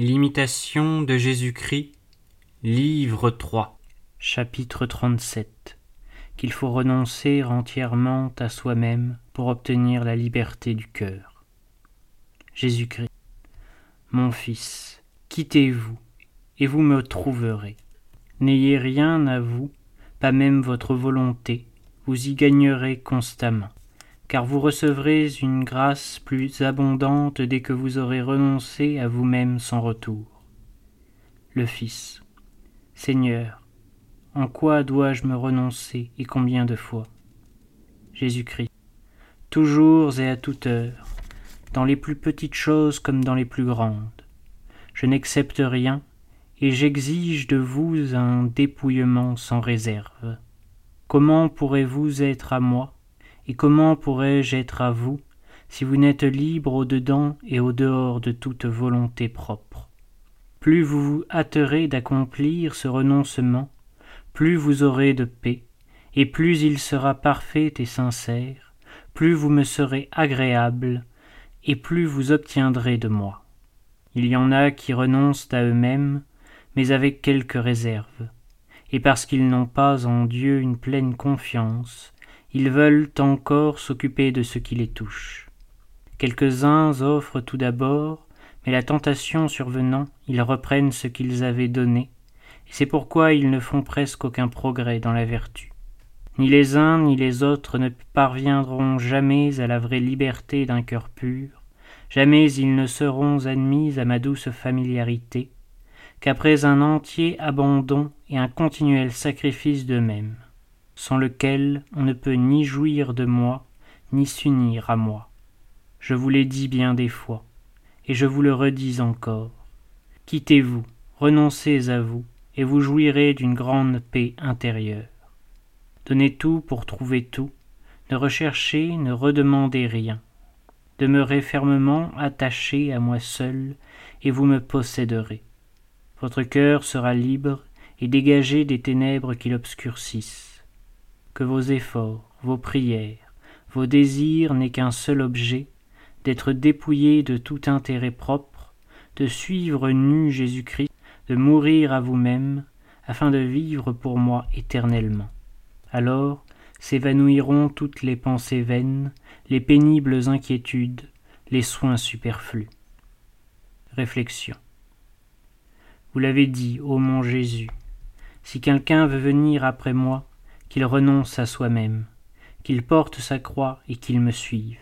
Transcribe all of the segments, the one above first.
L'imitation de Jésus-Christ, livre 3, chapitre 37 Qu'il faut renoncer entièrement à soi-même pour obtenir la liberté du cœur. Jésus-Christ, mon Fils, quittez-vous, et vous me trouverez. N'ayez rien à vous, pas même votre volonté, vous y gagnerez constamment car vous recevrez une grâce plus abondante dès que vous aurez renoncé à vous-même sans retour. Le Fils. Seigneur, en quoi dois-je me renoncer et combien de fois? Jésus-Christ. Toujours et à toute heure, dans les plus petites choses comme dans les plus grandes. Je n'accepte rien, et j'exige de vous un dépouillement sans réserve. Comment pourrez-vous être à moi et comment pourrais-je être à vous si vous n'êtes libre au-dedans et au-dehors de toute volonté propre? Plus vous vous hâterez d'accomplir ce renoncement, plus vous aurez de paix, et plus il sera parfait et sincère, plus vous me serez agréable, et plus vous obtiendrez de moi. Il y en a qui renoncent à eux-mêmes, mais avec quelques réserves, et parce qu'ils n'ont pas en Dieu une pleine confiance, ils veulent encore s'occuper de ce qui les touche. Quelques-uns offrent tout d'abord, mais la tentation survenant, ils reprennent ce qu'ils avaient donné, et c'est pourquoi ils ne font presque aucun progrès dans la vertu. Ni les uns ni les autres ne parviendront jamais à la vraie liberté d'un cœur pur, jamais ils ne seront admis à ma douce familiarité, qu'après un entier abandon et un continuel sacrifice d'eux-mêmes sans lequel on ne peut ni jouir de moi, ni s'unir à moi. Je vous l'ai dit bien des fois, et je vous le redis encore. Quittez-vous, renoncez à vous, et vous jouirez d'une grande paix intérieure. Donnez tout pour trouver tout, ne recherchez, ne redemandez rien. Demeurez fermement attaché à moi seul, et vous me posséderez. Votre cœur sera libre et dégagé des ténèbres qui l'obscurcissent que vos efforts, vos prières, vos désirs n'aient qu'un seul objet, d'être dépouillés de tout intérêt propre, de suivre nu Jésus-Christ, de mourir à vous-même, afin de vivre pour moi éternellement. Alors s'évanouiront toutes les pensées vaines, les pénibles inquiétudes, les soins superflus. Réflexion. Vous l'avez dit, ô mon Jésus, si quelqu'un veut venir après moi, qu'il renonce à soi-même, qu'il porte sa croix et qu'il me suive.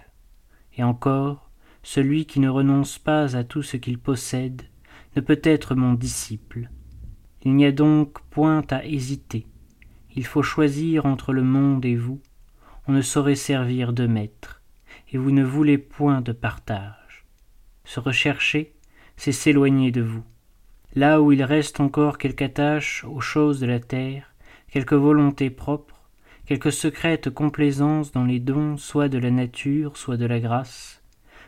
Et encore, celui qui ne renonce pas à tout ce qu'il possède ne peut être mon disciple. Il n'y a donc point à hésiter. Il faut choisir entre le monde et vous. On ne saurait servir de maître, et vous ne voulez point de partage. Se rechercher, c'est s'éloigner de vous. Là où il reste encore quelque attache aux choses de la terre, quelque volonté propre, quelque secrète complaisance dans les dons soit de la nature, soit de la grâce,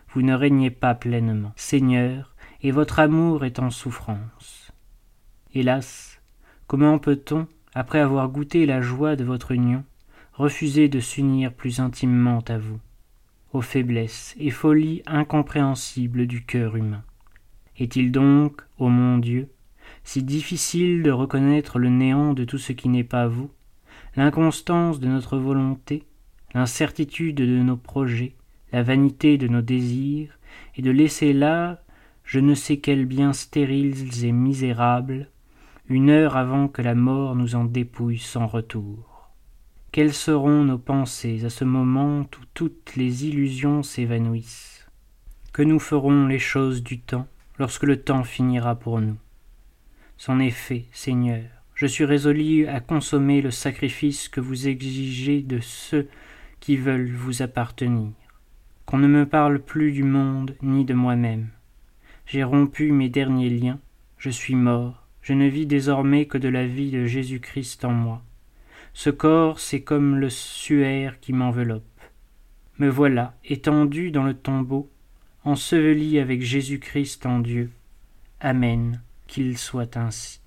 vous ne régnez pas pleinement, Seigneur, et votre amour est en souffrance. Hélas, comment peut-on, après avoir goûté la joie de votre union, refuser de s'unir plus intimement à vous, aux faiblesses et folies incompréhensibles du cœur humain? Est-il donc, ô mon Dieu, si difficile de reconnaître le néant de tout ce qui n'est pas vous, l'inconstance de notre volonté, l'incertitude de nos projets, la vanité de nos désirs, et de laisser là je ne sais quels biens stériles et misérables, une heure avant que la mort nous en dépouille sans retour. Quelles seront nos pensées à ce moment où toutes les illusions s'évanouissent? Que nous feront les choses du temps lorsque le temps finira pour nous? C'en est fait, Seigneur. Je suis résolu à consommer le sacrifice que vous exigez de ceux qui veulent vous appartenir. Qu'on ne me parle plus du monde ni de moi-même. J'ai rompu mes derniers liens, je suis mort, je ne vis désormais que de la vie de Jésus-Christ en moi. Ce corps, c'est comme le suaire qui m'enveloppe. Me voilà, étendu dans le tombeau, enseveli avec Jésus-Christ en Dieu. Amen qu'il soit ainsi.